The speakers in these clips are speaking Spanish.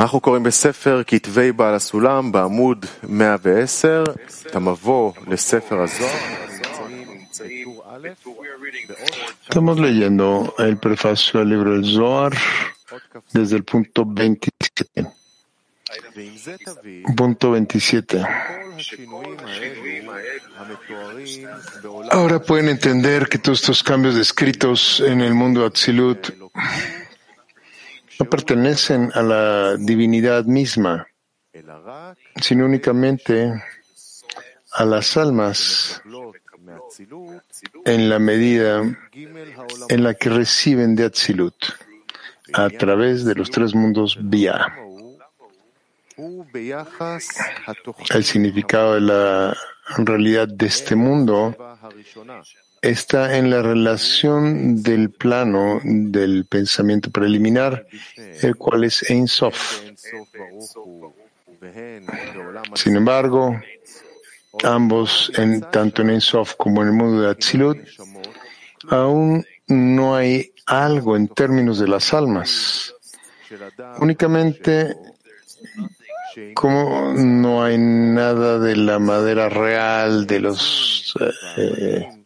אנחנו קוראים בספר כתבי בעל הסולם בעמוד 110 את המבוא לספר הזוהר. Estamos leyendo el prefacio al libro del Zohar desde el punto 27. Punto 27. Ahora pueden entender que todos estos cambios descritos en el mundo de Atzilut no pertenecen a la divinidad misma, sino únicamente a las almas en la medida en la que reciben de Atzilut a través de los tres mundos Bia. El significado de la realidad de este mundo está en la relación del plano del pensamiento preliminar, el cual es Ein Sof. Sin embargo, ambos, en, tanto en Ein Sof como en el mundo de Atzilut, aún no hay algo en términos de las almas. Únicamente como no hay nada de la madera real, de los eh,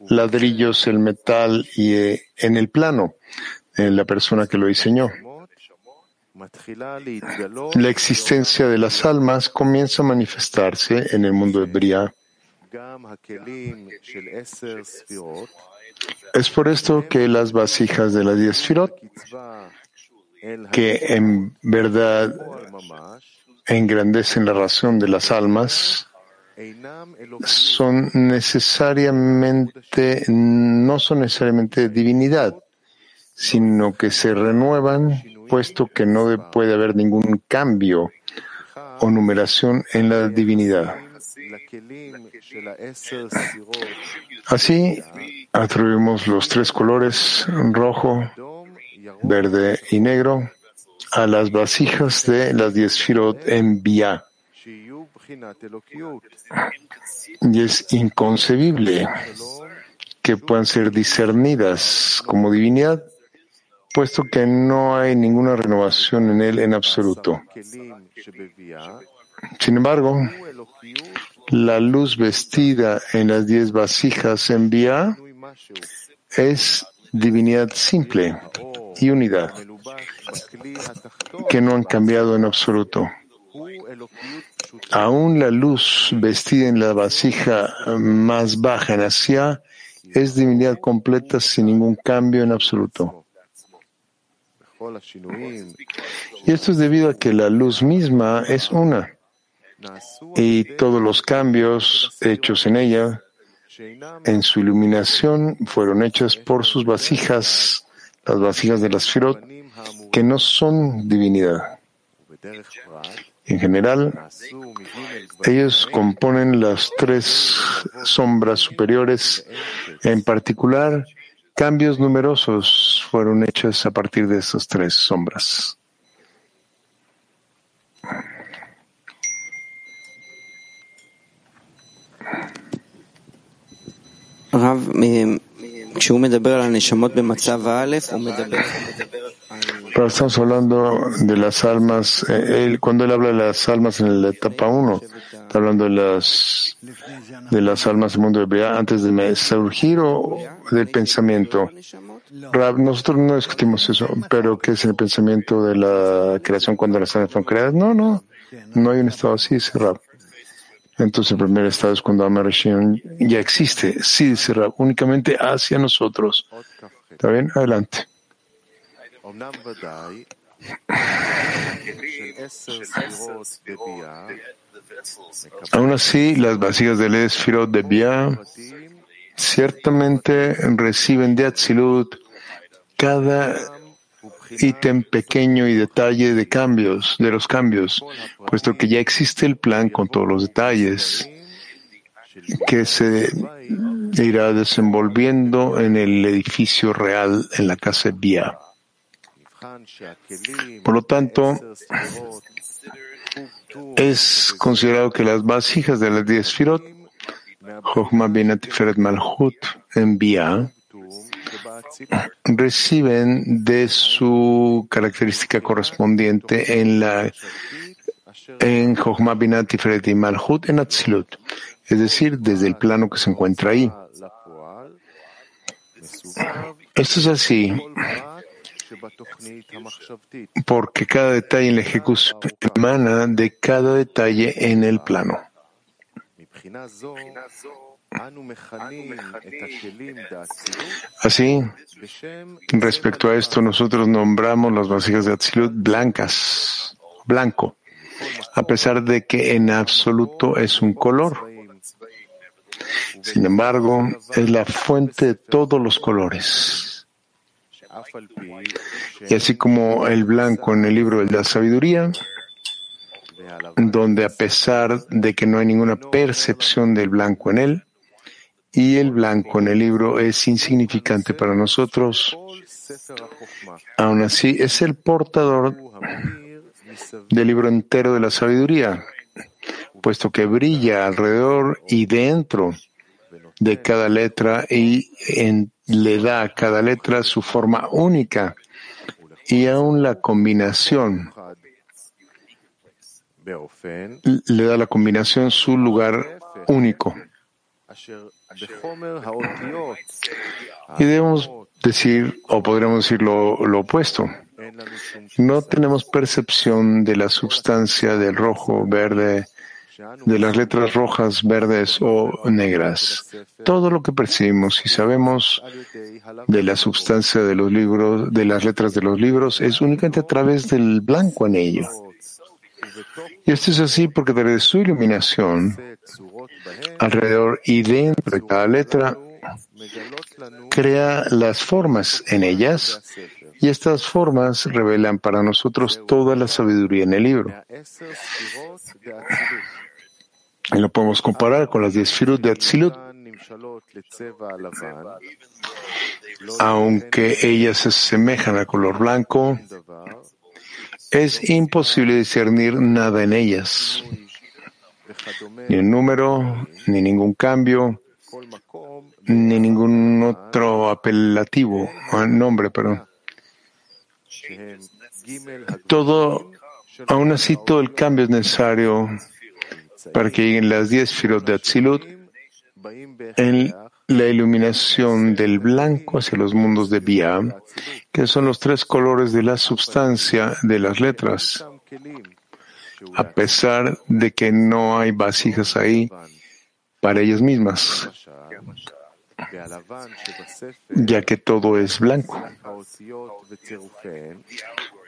ladrillos, el metal y eh, en el plano, en la persona que lo diseñó. La existencia de las almas comienza a manifestarse en el mundo de Bria. Es por esto que las vasijas de las diez firot, que en verdad engrandecen la razón de las almas, son necesariamente, no son necesariamente divinidad, sino que se renuevan, puesto que no puede haber ningún cambio o numeración en la divinidad. Así, atribuimos los tres colores, rojo, verde y negro, a las vasijas de las diez firot en Bia. Y es inconcebible que puedan ser discernidas como divinidad, puesto que no hay ninguna renovación en él en absoluto. Sin embargo, la luz vestida en las diez vasijas en Bia es divinidad simple y unidad, que no han cambiado en absoluto. Aún la luz vestida en la vasija más baja en Asia es divinidad completa sin ningún cambio en absoluto. Y esto es debido a que la luz misma es una y todos los cambios hechos en ella, en su iluminación, fueron hechos por sus vasijas, las vasijas de las Firot, que no son divinidad. En general, ellos componen las tres sombras superiores. En particular, cambios numerosos fueron hechos a partir de estas tres sombras. Pero estamos hablando de las almas, eh, cuando él habla de las almas en la etapa 1, está hablando de las, de las almas del mundo de Bria antes de surgir o del pensamiento. nosotros no discutimos eso, pero ¿qué es el pensamiento de la creación cuando las almas fueron creadas? No, no, no hay un estado así, dice Rab. Entonces el primer estado es cuando Amarashion ya existe, sí, dice Rab, únicamente hacia nosotros. ¿Está bien? Adelante. Aún así, las vasijas del Esfirot de Bia ciertamente reciben de Atzilut cada ítem pequeño y detalle de cambios, de los cambios, puesto que ya existe el plan con todos los detalles que se irá desenvolviendo en el edificio real en la casa Bia. Por lo tanto, es considerado que las vasijas de las diez firot, Bina Tiferet Malchut, en Bia, reciben de su característica correspondiente en la en Binat Tiferet y Malhut en Atzilut, es decir, desde el plano que se encuentra ahí. Esto es así porque cada detalle en la ejecución emana de cada detalle en el plano. Así, respecto a esto, nosotros nombramos las vasijas de Atzilut blancas, blanco, a pesar de que en absoluto es un color. Sin embargo, es la fuente de todos los colores. Y así como el blanco en el libro de la sabiduría, donde a pesar de que no hay ninguna percepción del blanco en él, y el blanco en el libro es insignificante para nosotros, aún así es el portador del libro entero de la sabiduría, puesto que brilla alrededor y dentro de cada letra y le da a cada letra su forma única y aún la combinación le da la combinación su lugar único. Y debemos decir, o podríamos decir lo, lo opuesto. No tenemos percepción de la sustancia del rojo, verde, de las letras rojas, verdes o negras. Todo lo que percibimos y sabemos de la sustancia de los libros, de las letras de los libros, es únicamente a través del blanco en ello. Y esto es así porque desde su iluminación, alrededor y dentro de cada letra, crea las formas en ellas y estas formas revelan para nosotros toda la sabiduría en el libro. Y lo podemos comparar con las diez firut de Atzilut. Aunque ellas se asemejan al color blanco, es imposible discernir nada en ellas, ni un número, ni ningún cambio, ni ningún otro apelativo, nombre, perdón. Todo, aún así, todo el cambio es necesario para que lleguen las diez firot de Atzilut en la iluminación del blanco hacia los mundos de Bia, que son los tres colores de la substancia de las letras, a pesar de que no hay vasijas ahí para ellas mismas, ya que todo es blanco.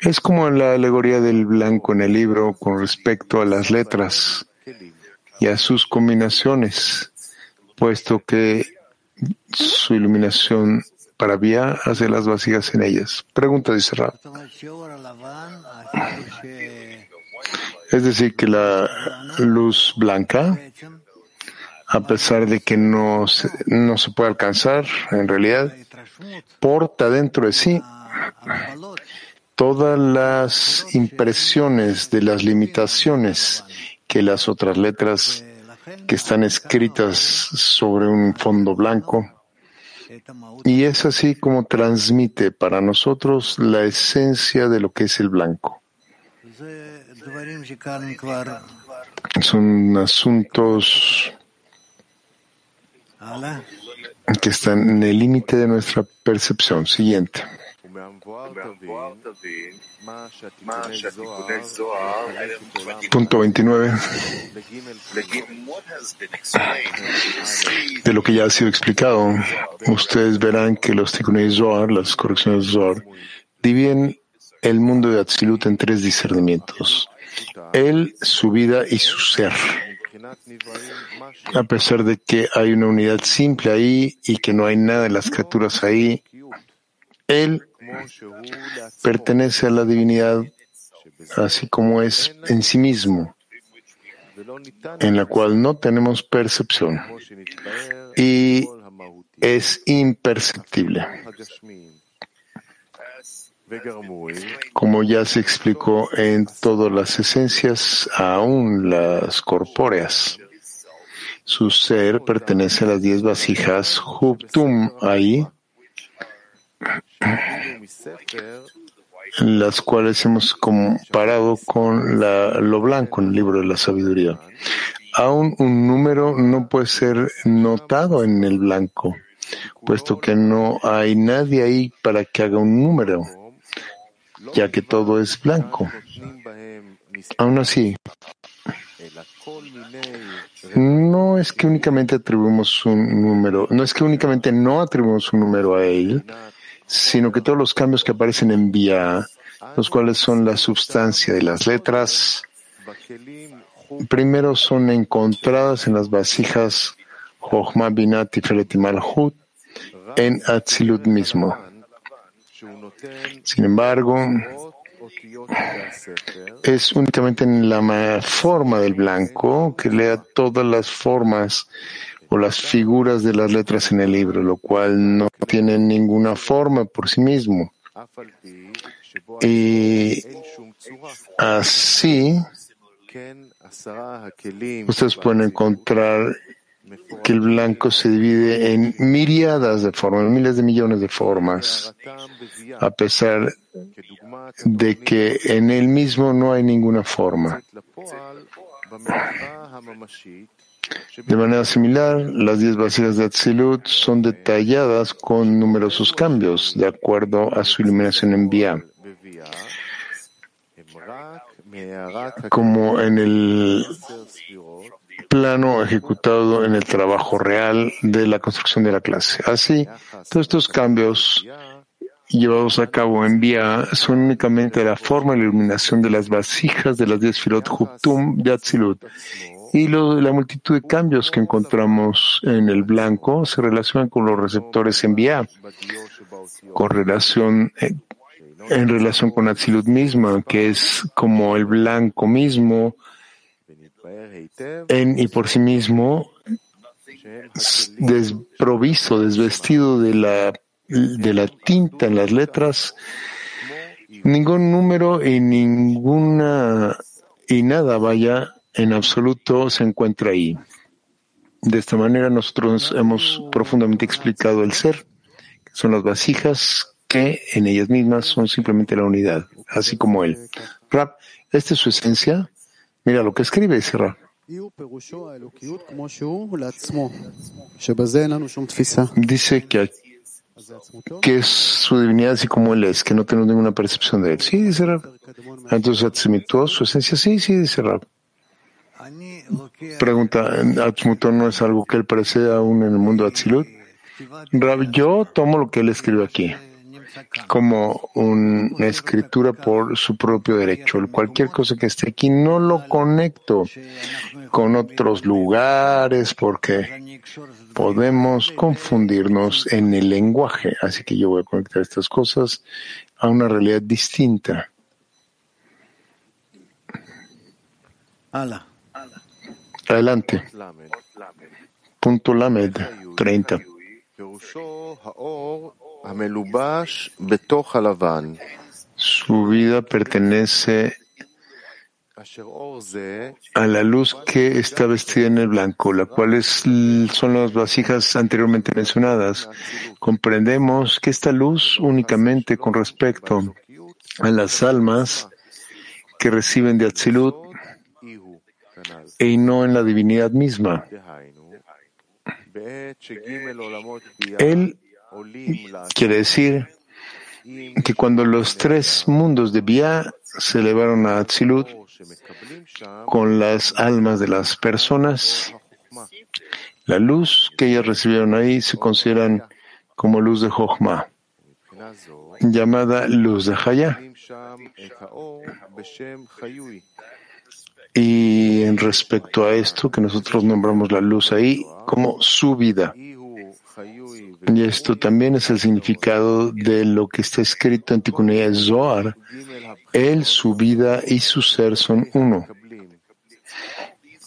Es como la alegoría del blanco en el libro con respecto a las letras y a sus combinaciones, puesto que su iluminación para vía hace las vasijas en ellas. Pregunta dice Rab. Es decir, que la luz blanca, a pesar de que no se, no se puede alcanzar, en realidad, porta dentro de sí todas las impresiones de las limitaciones que las otras letras que están escritas sobre un fondo blanco. Y es así como transmite para nosotros la esencia de lo que es el blanco. Son asuntos que están en el límite de nuestra percepción. Siguiente. Punto 29. De lo que ya ha sido explicado, ustedes verán que los Tikkunei Zohar, las correcciones de Zohar, dividen el mundo de Atzilut en tres discernimientos. Él, su vida y su ser. A pesar de que hay una unidad simple ahí y que no hay nada en las criaturas ahí, él pertenece a la divinidad así como es en sí mismo, en la cual no tenemos percepción y es imperceptible. Como ya se explicó en todas las esencias, aún las corpóreas. Su ser pertenece a las diez vasijas Huptum ahí, las cuales hemos comparado con lo blanco en el libro de la sabiduría. Aún un número no puede ser notado en el blanco, puesto que no hay nadie ahí para que haga un número, ya que todo es blanco. Aún así, no es que únicamente atribuimos un número, no es que únicamente no atribuimos un número a él, sino que todos los cambios que aparecen en vía, los cuales son la sustancia de las letras, primero son encontradas en las vasijas Jochma Binat Tiferet Malhut en Atzilut mismo. Sin embargo, es únicamente en la forma del blanco que lea todas las formas o las figuras de las letras en el libro, lo cual no tiene ninguna forma por sí mismo. Y así, ustedes pueden encontrar que el blanco se divide en miriadas de formas, miles de millones de formas, a pesar de que en él mismo no hay ninguna forma. De manera similar, las diez vasijas de Atzilut son detalladas con numerosos cambios de acuerdo a su iluminación en vía. Como en el plano ejecutado en el trabajo real de la construcción de la clase. Así, todos estos cambios llevados a cabo en vía son únicamente la forma y la iluminación de las vasijas de las diez filot Huptum de Atzilut. Y la multitud de cambios que encontramos en el blanco se relacionan con los receptores en vía, con relación, eh, en relación con Atzilut misma, que es como el blanco mismo, en y por sí mismo, desprovisto, desvestido de la, de la tinta en las letras, ningún número y ninguna y nada vaya en absoluto se encuentra ahí. De esta manera nosotros hemos profundamente explicado el ser, que son las vasijas que en ellas mismas son simplemente la unidad, así como él. Rab, esta es su esencia. Mira lo que escribe ese Rab. Dice que, que es su divinidad así como él es, que no tenemos ninguna percepción de él. Sí, dice Rab. Entonces, su esencia, sí, sí, dice Rab. Pregunta, Atzmutó no es algo que él parece aún en el mundo Atzilut. Rab, yo tomo lo que él escribe aquí como una escritura por su propio derecho. Cualquier cosa que esté aquí no lo conecto con otros lugares porque podemos confundirnos en el lenguaje. Así que yo voy a conectar estas cosas a una realidad distinta. Adelante. Punto Lamed 30. Su vida pertenece a la luz que está vestida en el blanco, la cual es, son las vasijas anteriormente mencionadas. Comprendemos que esta luz únicamente con respecto a las almas que reciben de Atzilut y no en la divinidad misma. Él Quiere decir que cuando los tres mundos de Bia se elevaron a Atzilut con las almas de las personas, la luz que ellas recibieron ahí se consideran como luz de Jochma, llamada luz de Haya. Y en respecto a esto, que nosotros nombramos la luz ahí como su vida. Y esto también es el significado de lo que está escrito en Tikkun Zohar. Él, su vida y su ser son uno.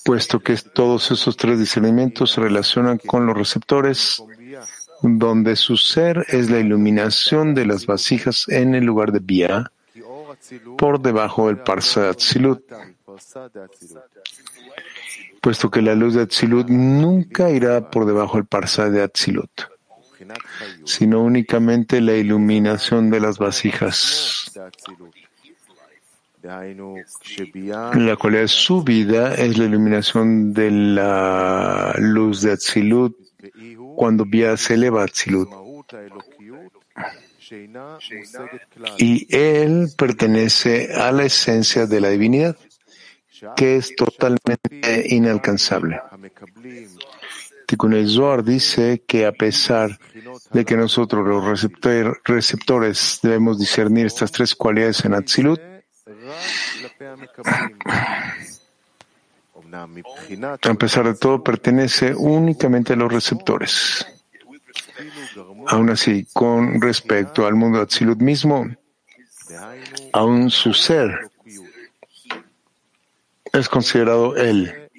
Puesto que todos esos tres discernimientos se relacionan con los receptores, donde su ser es la iluminación de las vasijas en el lugar de Bia, por debajo del Parsa Atzilut. Puesto que la luz de Atzilut nunca irá por debajo del Parsa de Atzilut. sino únicamente la iluminación de las vasijas. La cualidad de su vida es la iluminación de la luz de Atzilut cuando Bia se eleva a Atzilut. Y él pertenece a la esencia de la divinidad, que es totalmente inalcanzable. Tikkun Zohar dice que a pesar de que nosotros los receptores debemos discernir estas tres cualidades en Atzilut, a pesar de todo, pertenece únicamente a los receptores. Aún así, con respecto al mundo Atzilut mismo, aún su ser es considerado él,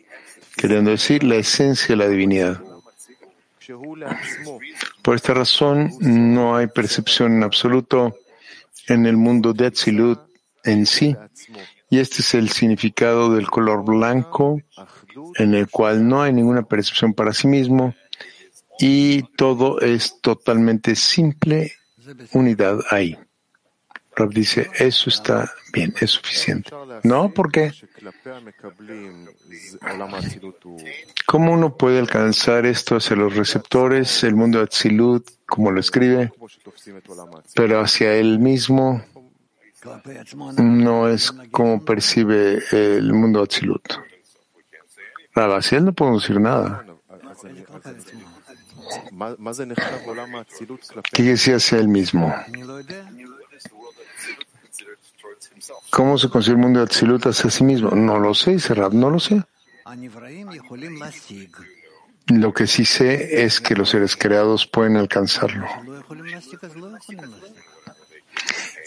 queriendo decir la esencia de la divinidad. Por esta razón, no hay percepción en absoluto en el mundo de Atzilut en sí, y este es el significado del color blanco, en el cual no hay ninguna percepción para sí mismo, y todo es totalmente simple unidad ahí. Rab dice, eso está bien, es suficiente. No, ¿por qué? ¿Cómo uno puede alcanzar esto hacia los receptores, el mundo de Atzilut, como lo escribe, pero hacia él mismo no es como percibe el mundo de Atzilut? Rab, hacia él no podemos decir nada. ¿Qué decía hacia él mismo? ¿Cómo se considera el mundo de Atzilut hacia sí mismo? No lo sé, Serrat, no lo sé. Lo que sí sé es que los seres creados pueden alcanzarlo.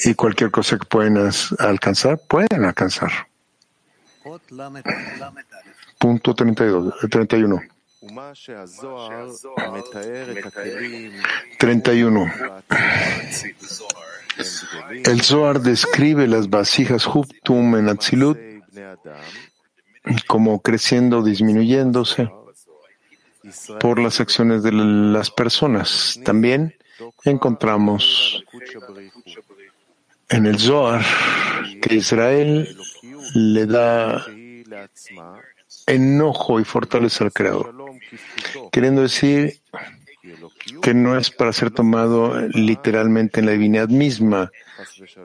Y cualquier cosa que pueden alcanzar, pueden alcanzar. Punto 32, 31. 31. El Zohar describe las vasijas Huptum en Atzilut como creciendo, disminuyéndose por las acciones de las personas. También encontramos en el Zohar que Israel le da enojo y fortaleza al Creador, queriendo decir que no es para ser tomado literalmente en la divinidad misma,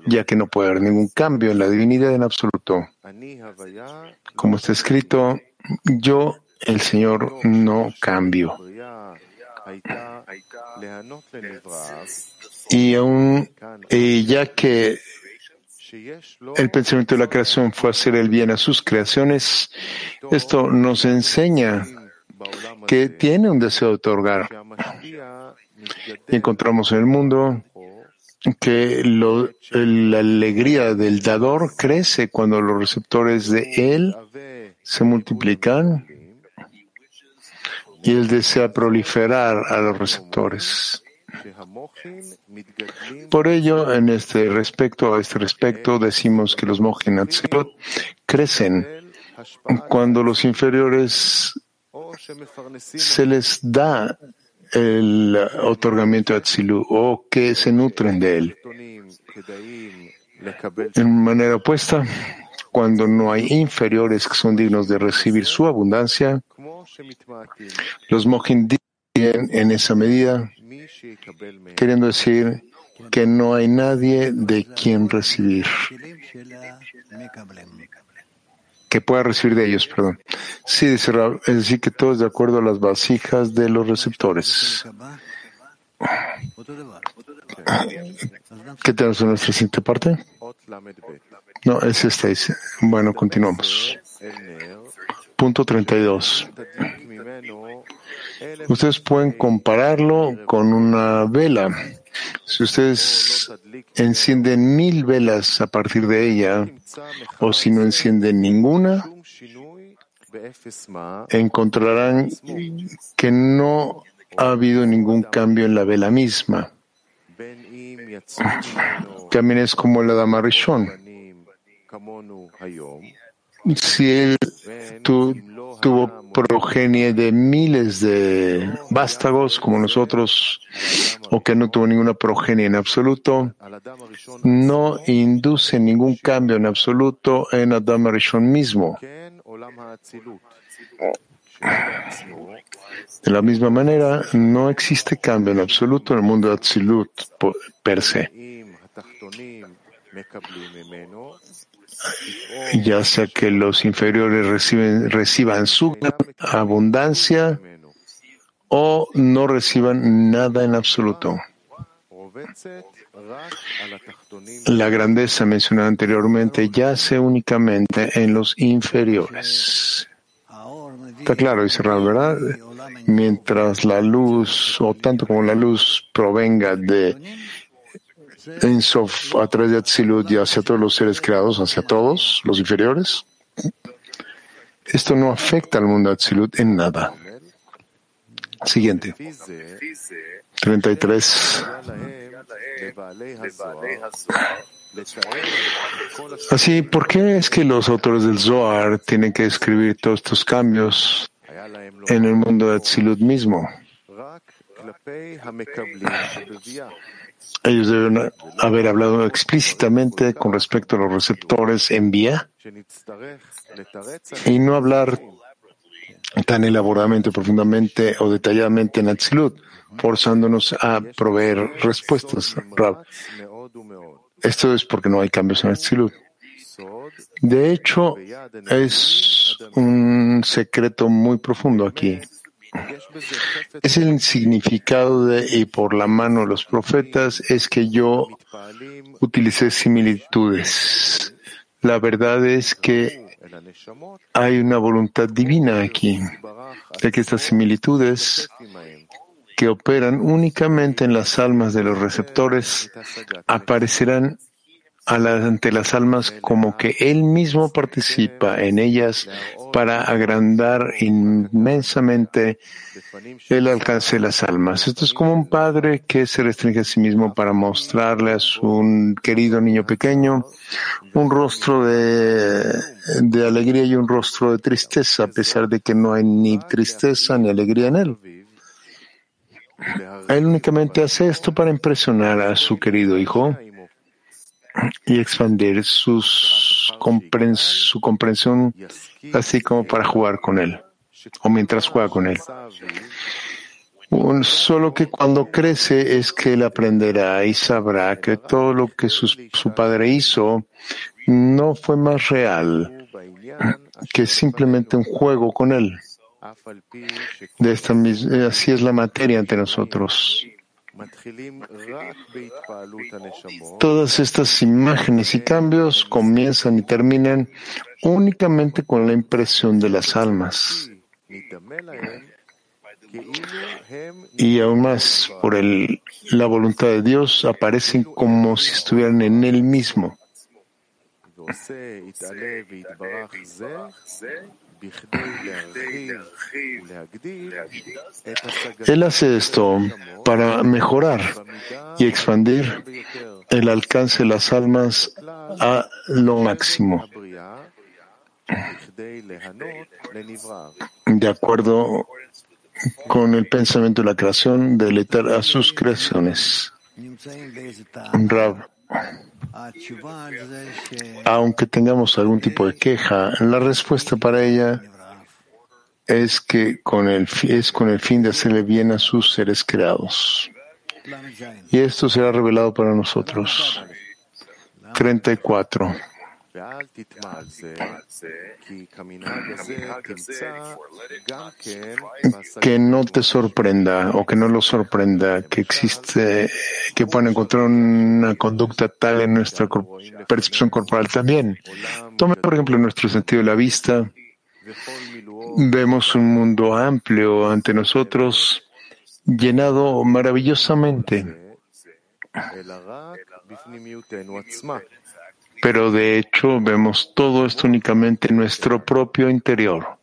ya que no puede haber ningún cambio en la divinidad en absoluto. Como está escrito, yo, el Señor, no cambio. Y aún, ya que el pensamiento de la creación fue hacer el bien a sus creaciones, esto nos enseña que tiene un deseo de otorgar. Y encontramos en el mundo que la alegría del dador crece cuando los receptores de él se multiplican y él desea proliferar a los receptores. Por ello, en este respecto, a este respecto, decimos que los mojin crecen cuando los inferiores se les da el otorgamiento de Atzilu o que se nutren de él. En manera opuesta, cuando no hay inferiores que son dignos de recibir su abundancia, los mojin en esa medida, queriendo decir que no hay nadie de quien recibir que pueda recibir de ellos, perdón. Sí, dice es decir, que todo es de acuerdo a las vasijas de los receptores. ¿Qué tenemos en nuestra siguiente parte? No, es esta. Dice. Bueno, continuamos. Punto 32. Ustedes pueden compararlo con una vela. Si ustedes encienden mil velas a partir de ella, o si no encienden ninguna, encontrarán que no ha habido ningún cambio en la vela misma. También es como la dama Rishon. Si él, tú tuvo progenie de miles de vástagos como nosotros, o que no tuvo ninguna progenie en absoluto, no induce ningún cambio en absoluto en Adam Arishon mismo. De la misma manera, no existe cambio en absoluto en el mundo de Atzilut per se. Ya sea que los inferiores reciban su abundancia o no reciban nada en absoluto. La grandeza mencionada anteriormente yace únicamente en los inferiores. Está claro, dice Ram, ¿verdad? Mientras la luz, o tanto como la luz, provenga de Ensof a través de Atzilut y hacia todos los seres creados, hacia todos los inferiores, esto no afecta al mundo Atzilut en nada. Siguiente. 33. Así, ¿por qué es que los autores del Zohar tienen que escribir todos estos cambios en el mundo de Atzilut mismo? Ellos deben haber hablado explícitamente con respecto a los receptores en vía y no hablar tan elaboradamente, profundamente o detalladamente en Atzilut, forzándonos a proveer respuestas. Esto es porque no hay cambios en Atzilut. De hecho, es un secreto muy profundo aquí. Es el significado de y por la mano de los profetas es que yo utilicé similitudes. La verdad es que hay una voluntad divina aquí, de que estas similitudes que operan únicamente en las almas de los receptores aparecerán ante las almas como que él mismo participa en ellas para agrandar inmensamente el alcance de las almas. Esto es como un padre que se restringe a sí mismo para mostrarle a su querido niño pequeño un rostro de, de alegría y un rostro de tristeza, a pesar de que no hay ni tristeza ni alegría en él. Él únicamente hace esto para impresionar a su querido hijo y expandir su comprensión, así como para jugar con él, o mientras juega con él. Solo que cuando crece es que él aprenderá y sabrá que todo lo que su, su padre hizo no fue más real que simplemente un juego con él. De esta así es la materia ante nosotros. Todas estas imágenes y cambios comienzan y terminan únicamente con la impresión de las almas. Y aún más, por el, la voluntad de Dios, aparecen como si estuvieran en Él mismo. Él hace esto para mejorar y expandir el alcance de las almas a lo máximo, de acuerdo con el pensamiento de la creación, deleitar a sus creaciones. Rab. Aunque tengamos algún tipo de queja, la respuesta para ella es que con el, es con el fin de hacerle bien a sus seres creados. Y esto será revelado para nosotros. 34 que no te sorprenda o que no lo sorprenda que existe, que puedan encontrar una conducta tal en nuestra percepción corporal también. Tome, por ejemplo, nuestro sentido de la vista. Vemos un mundo amplio ante nosotros, llenado maravillosamente pero de hecho vemos todo esto únicamente en nuestro propio interior.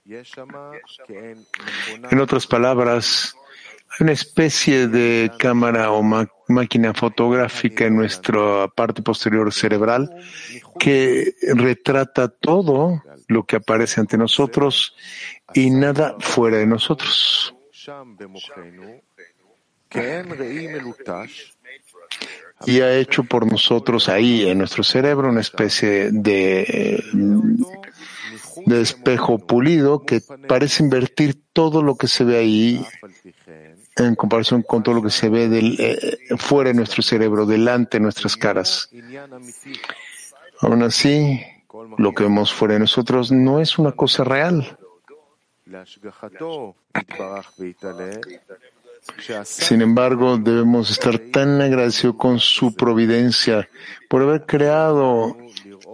En otras palabras, Hay una especie de cámara o máquina fotográfica en nuestra parte posterior cerebral que retrata todo lo que aparece ante nosotros y nada fuera de nosotros. Y ha hecho por nosotros ahí en nuestro cerebro una especie de, espejo pulido que parece invertir todo lo que se ve ahí en comparación con todo lo que se ve eh, fuera de nuestro cerebro, delante de nuestras caras. Aún así, lo que vemos fuera de nosotros no es una cosa real. Sin embargo, debemos estar tan agradecidos con su providencia por haber creado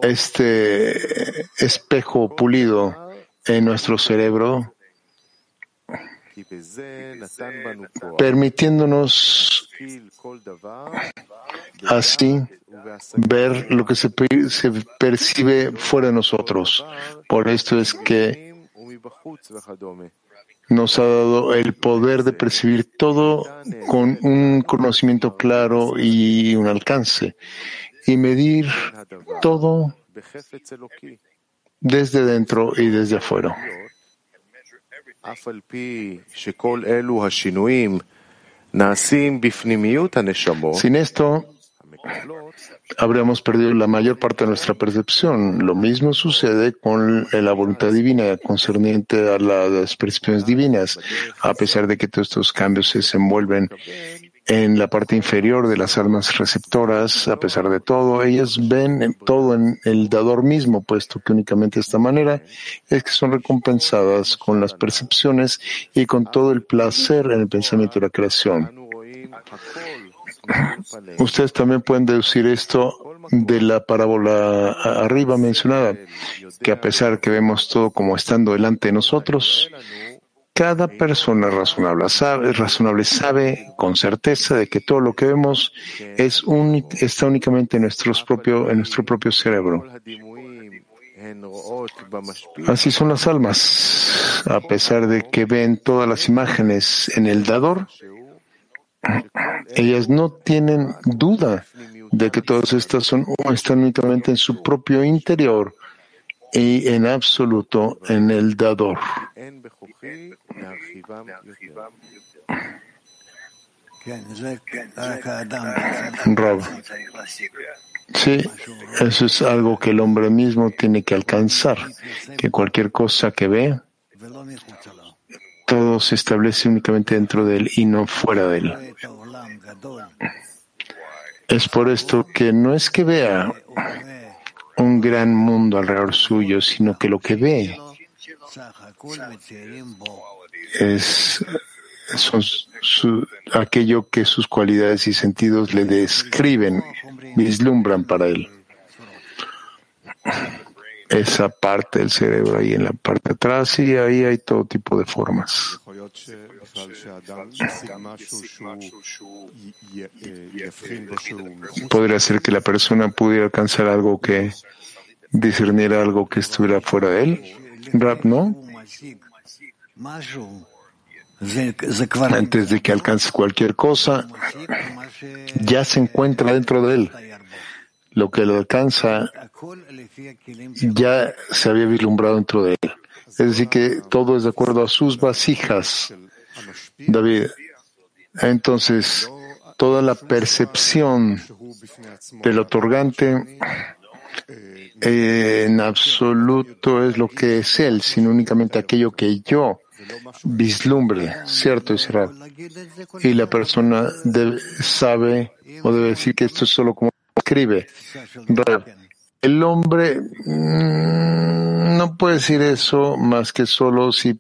este espejo pulido en nuestro cerebro permitiéndonos así ver lo que se, percibe fuera de nosotros. Por esto es que nos ha dado el poder de percibir todo con un conocimiento claro y un alcance y medir todo desde dentro y desde afuera. Sin esto, habríamos perdido la mayor parte de nuestra percepción. Lo mismo sucede con la voluntad divina concerniente a las percepciones divinas, a pesar de que todos estos cambios se desenvuelven en la parte inferior de las almas receptoras, a pesar de todo, ellas ven todo en el dador mismo, puesto que únicamente de esta manera es que son recompensadas con las percepciones y con todo el placer en el pensamiento de la creación. Ustedes también pueden deducir esto de la parábola arriba mencionada, que a pesar que vemos todo como estando delante de nosotros, cada persona razonable sabe, con certeza de que todo lo que vemos es está únicamente en nuestro propio cerebro. Así son las almas. A pesar de que ven todas las imágenes en el dador, ellas no tienen duda de que todas estas son, están únicamente en su propio interior y en absoluto en el dador. Rob. Sí, eso es algo que el hombre mismo tiene que alcanzar, que cualquier cosa que ve, todo se establece únicamente dentro de él y no fuera de él. Es por esto que no es que vea un gran mundo alrededor suyo, sino que lo que ve es son aquello que sus cualidades y sentidos le describen, vislumbran para él. Esa parte del cerebro ahí en la parte atrás y ahí hay todo tipo de formas. Podría ser que la persona pudiera alcanzar algo que discerniera algo que estuviera fuera de él. Rap, ¿no? Antes de que alcance cualquier cosa, ya se encuentra dentro de él. Lo que lo alcanza ya se había vislumbrado dentro de él. Es decir, que todo es de acuerdo a sus vasijas, David. Entonces, toda la percepción del otorgante en absoluto es lo que es él, sino únicamente aquello que yo vislumbre, ¿cierto, Israel? Y la persona sabe o debe decir que esto es solo como escribe. El hombre mm, no puede decir eso más que solo si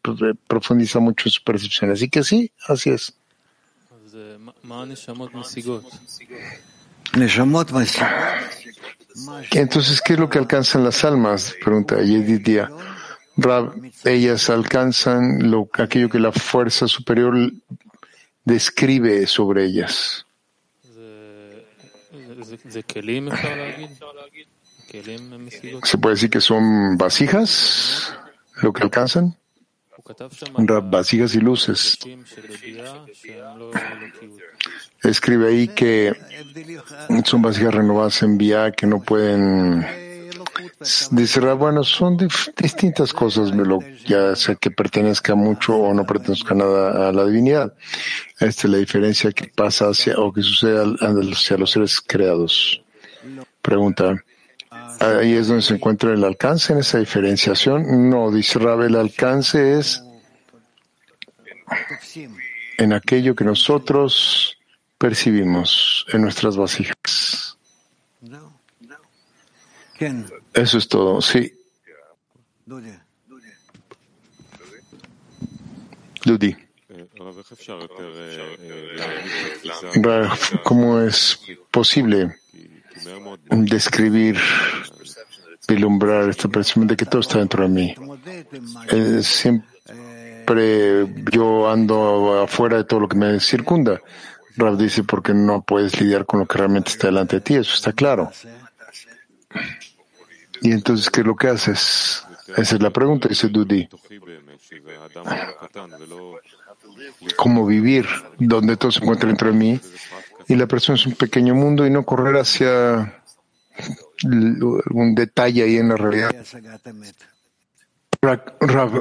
profundiza mucho en su percepción. Así que sí, así es. Entonces, ¿qué es lo que alcanzan las almas? Pregunta Yedidia. Rab, ellas alcanzan lo, aquello que la fuerza superior describe sobre ellas. ¿Se puede decir que son vasijas lo que alcanzan? vasijas y luces. Escribe ahí que son vasijas renovadas en vía que no pueden Dice bueno, son distintas cosas, ya sea que pertenezca mucho o no pertenezca nada a la divinidad. Esta es la diferencia que pasa hacia o que sucede hacia los seres creados. Pregunta. Ahí es donde se encuentra el alcance en esa diferenciación. No, dice Rab, el alcance es en aquello que nosotros percibimos en nuestras vasijas. Eso es todo, sí. Dudi. ¿Cómo es posible describir, vislumbrar esta percepción de que todo está dentro de mí? Eh, siempre yo ando afuera de todo lo que me circunda. Rav dice porque no puedes lidiar con lo que realmente está delante de ti, eso está claro. Y entonces, ¿qué es lo que haces? Esa es la pregunta, dice Dudi. ¿Cómo vivir donde todo se encuentra dentro de mí? Y la persona es un pequeño mundo y no correr hacia un detalle ahí en la realidad.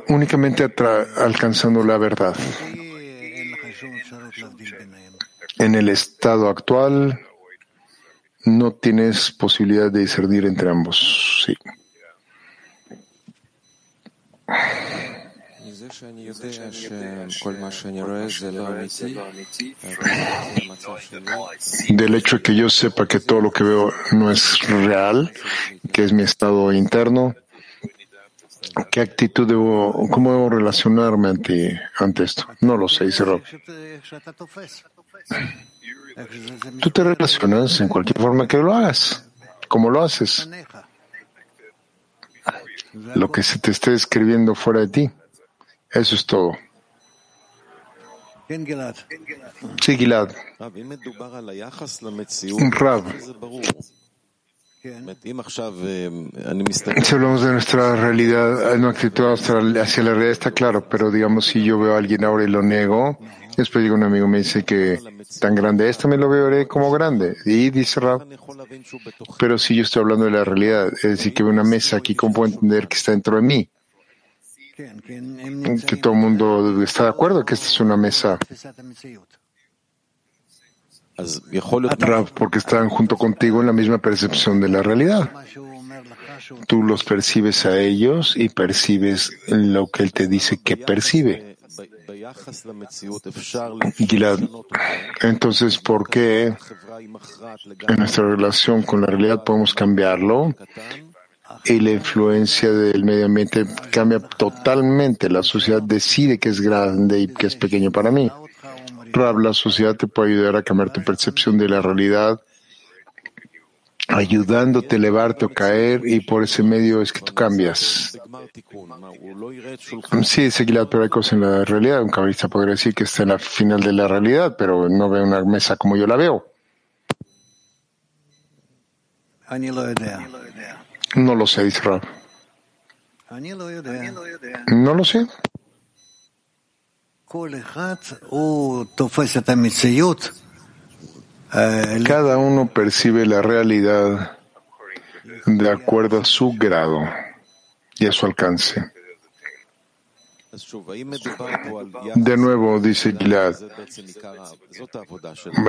únicamente alcanzando la verdad. En el estado actual, no tienes posibilidad de discernir entre ambos. Sí. Del hecho de que yo sepa que todo lo que veo no es real, que es mi estado interno, ¿qué actitud debo, cómo debo relacionarme ante, ante esto? No lo sé, dice Rob. Tú te relacionas en cualquier forma que lo hagas, como lo haces. Lo que se te esté escribiendo fuera de ti. Eso es todo. Sí, Gilad. Un Rab. Si hablamos de nuestra realidad, no actitud hacia la realidad está claro, pero digamos si yo veo a alguien ahora y lo niego, después llega un amigo y me dice que tan grande es, también lo veré como grande. Y dice Rab, pero si yo estoy hablando de la realidad, es decir, que veo una mesa aquí, ¿cómo puedo entender que está dentro de mí? Que todo el mundo está de acuerdo que esta es una mesa porque están junto contigo en la misma percepción de la realidad. Tú los percibes a ellos y percibes lo que él te dice que percibe. Gilad, entonces, ¿por qué en nuestra relación con la realidad podemos cambiarlo? Y la influencia del medio ambiente cambia totalmente. La sociedad decide que es grande y que es pequeño para mí. Rab, la sociedad te puede ayudar a cambiar tu percepción de la realidad, ayudándote a elevarte o caer, y por ese medio es que tú cambias. Sí, Seguilad, pero hay cosas en la realidad. Un cabalista podría decir que está en la final de la realidad, pero no ve una mesa como yo la veo. No lo sé, dice Rab. No lo sé. Cada uno percibe la realidad de acuerdo a su grado y a su alcance. De nuevo, dice Gilad,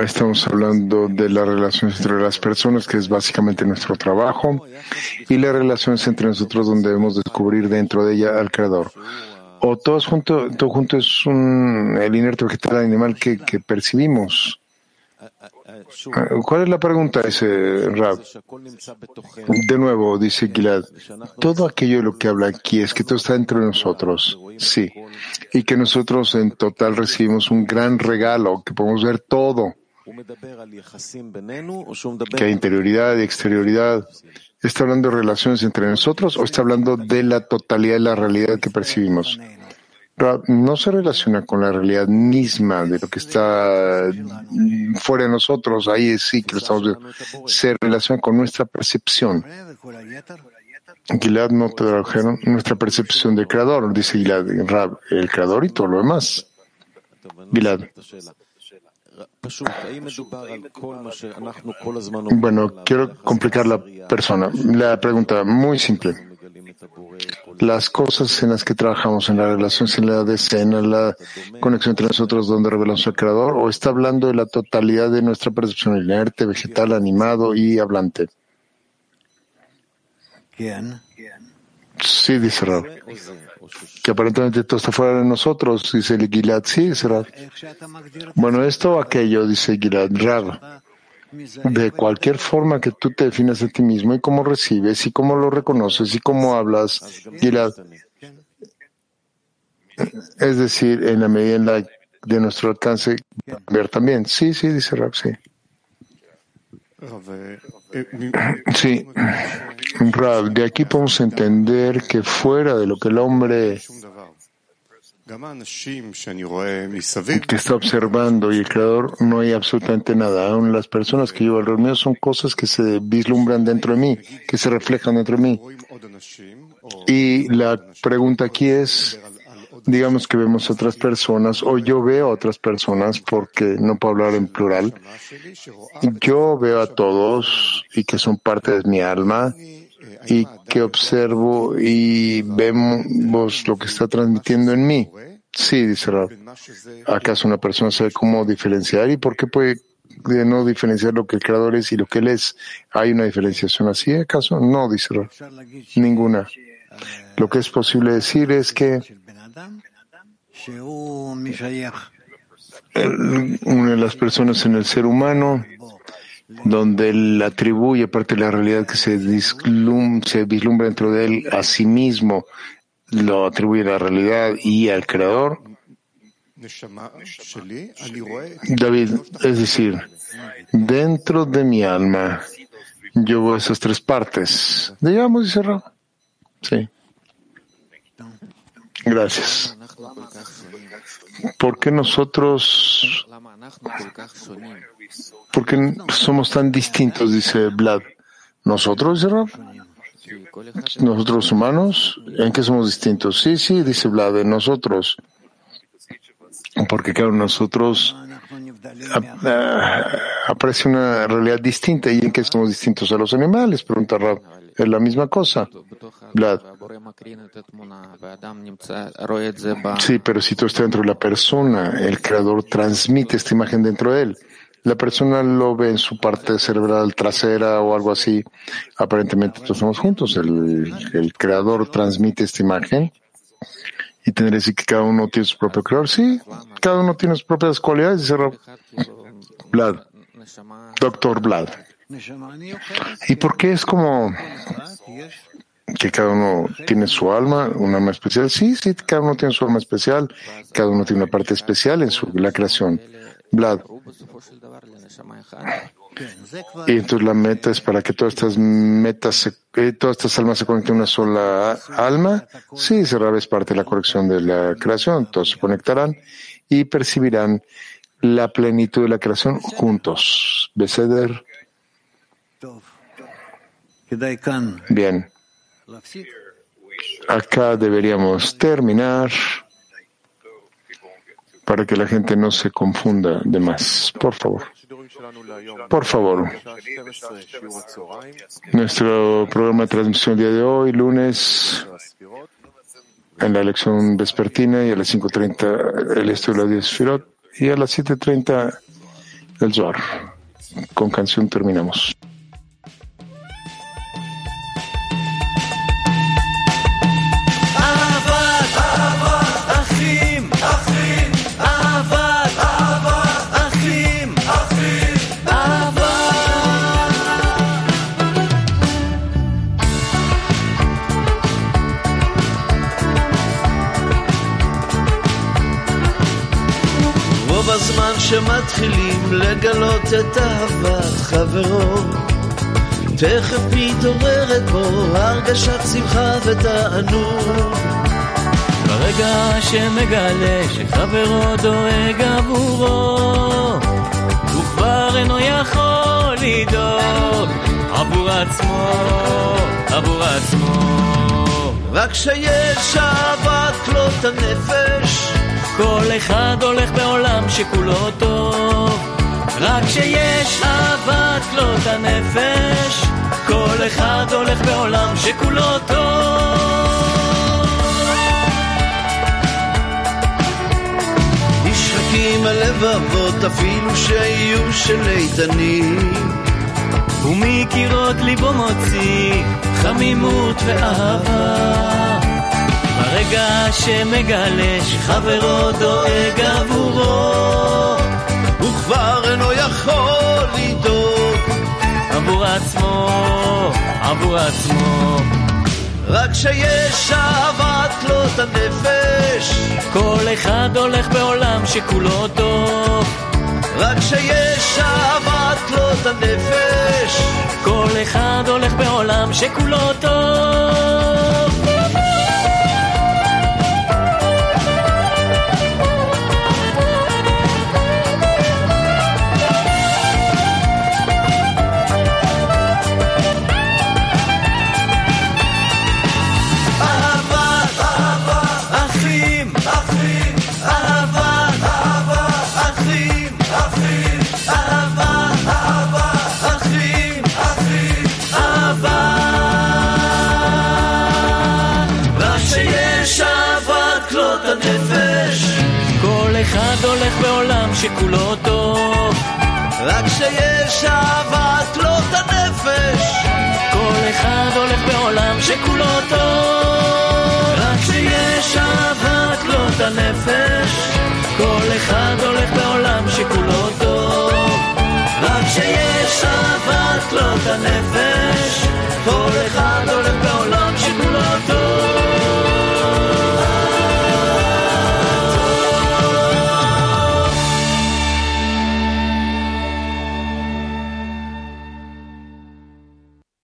estamos hablando de las relaciones entre las personas, que es básicamente nuestro trabajo, y las relaciones entre nosotros, donde debemos descubrir dentro de ella al Creador o todos juntos, todo junto es un, el inerte vegetal animal que, que percibimos. ¿Cuál es la pregunta, ese Rab? De nuevo, dice Gilad, todo aquello de lo que habla aquí es que todo está dentro de nosotros, sí, y que nosotros en total recibimos un gran regalo, que podemos ver todo, que hay interioridad y exterioridad. ¿Está hablando de relaciones entre nosotros o está hablando de la totalidad de la realidad que percibimos? no se relaciona con la realidad misma de lo que está fuera de nosotros, ahí sí que lo estamos viendo. Se relaciona con nuestra percepción. Gilad no tradujeron nuestra percepción del creador, dice Gilad, el creador y todo lo demás. Gilad. Bueno, quiero complicar la persona. La pregunta muy simple. Las cosas en las que trabajamos, en la relación en la decena, la conexión entre nosotros donde revelamos al Creador, o está hablando de la totalidad de nuestra percepción inerte, vegetal, animado y hablante. Sí, dice Rab. Que aparentemente todo está fuera de nosotros, dice Gilad. Sí, Rab. Bueno, esto o aquello, dice Gilad. Rab. De cualquier forma que tú te definas a ti mismo y cómo recibes y cómo lo reconoces y cómo hablas, Gilad. Es decir, en la medida en la de nuestro alcance, ver también. Sí, sí, dice Rab, sí. Sí, Rab, de aquí podemos entender que fuera de lo que el hombre que está observando y el creador no hay absolutamente nada. Aún las personas que yo alrededor mío son cosas que se vislumbran dentro de mí, que se reflejan dentro de mí. Y la pregunta aquí es, digamos que vemos otras personas o yo veo a otras personas porque no puedo hablar en plural. Yo veo a todos y que son parte de mi alma y que observo y vemos lo que está transmitiendo en mí. Sí, dice Rab. ¿Acaso una persona sabe cómo diferenciar y por qué puede no diferenciar lo que el creador es y lo que él es? ¿Hay una diferenciación así? ¿Acaso? No, dice Rab. Ninguna. Lo que es posible decir es que una de las personas en el ser humano, donde él atribuye parte de la realidad que se, se vislumbra dentro de él a sí mismo, lo atribuye a la realidad y al creador. David, es decir, dentro de mi alma, yo veo esas tres partes. Digamos, dice Sí. Gracias. ¿Por qué nosotros, por qué somos tan distintos? Dice Vlad. ¿Nosotros, dice ¿Nosotros humanos? ¿En qué somos distintos? Sí, sí, dice Vlad, en nosotros. Porque claro, nosotros aparece una realidad distinta y en qué somos distintos a los animales, pregunta Rab. Es la misma cosa. Vlad. Sí, pero si tú estás dentro de la persona, el creador transmite esta imagen dentro de él. La persona lo ve en su parte cerebral trasera o algo así. Aparentemente todos estamos juntos. El, creador transmite esta imagen. Y tendría que decir que cada uno tiene su propio creador. Sí, cada uno tiene sus propias cualidades, Vlad. Doctor Vlad. ¿Y por qué es como que cada uno tiene su alma, un alma especial? Sí, sí, cada uno tiene su alma especial, cada uno tiene una parte especial en su, la creación. Vlad. Y entonces la meta es para que todas estas metas, eh, todas estas almas se conecten a una sola alma. Sí, será es parte de la corrección de la creación. Todos se conectarán y percibirán la plenitud de la creación juntos. Beseder. Bien. Acá deberíamos terminar para que la gente no se confunda de más. Por favor. Por favor. Nuestro programa de transmisión día de hoy, lunes, en la elección vespertina y a las 5.30 el estudio de la 10 Firot y a las 7.30 el Zohar. Con canción terminamos. שמתחילים לגלות את אהבת חברו. תכף מתעוררת בו הרגשת שמחה ותענוג. ברגע שמגלה שחברו דואג עבורו, הוא כבר אינו יכול לדאוג עבור עצמו, עבור עצמו. רק כשיש אהבת כלות הנפש, כל אחד הולך בעולם שכולו טוב. רק כשיש אהבת כלות הנפש, כל אחד הולך בעולם שכולו טוב. נשחקים הלבבות אפילו שיהיו של איתנים ומקירות ליבו מוציא חמימות ואהבה ברגע שמגלה שחברו דואג עבורו הוא כבר אינו יכול לדאוג עבור עצמו, עבור עצמו. רק כשיש אהבת כלות הנפש כל אחד הולך בעולם שכולו טוב. רק כשיש אהבת כלות הנפש כל אחד הולך בעולם שכולו טוב רק כשיש אהבת כלות הנפש, כל אחד הולך בעולם שכולו טוב. רק כשיש אהבת כלות הנפש, כל אחד הולך בעולם שכולו טוב. רק כשיש אהבת כלות הנפש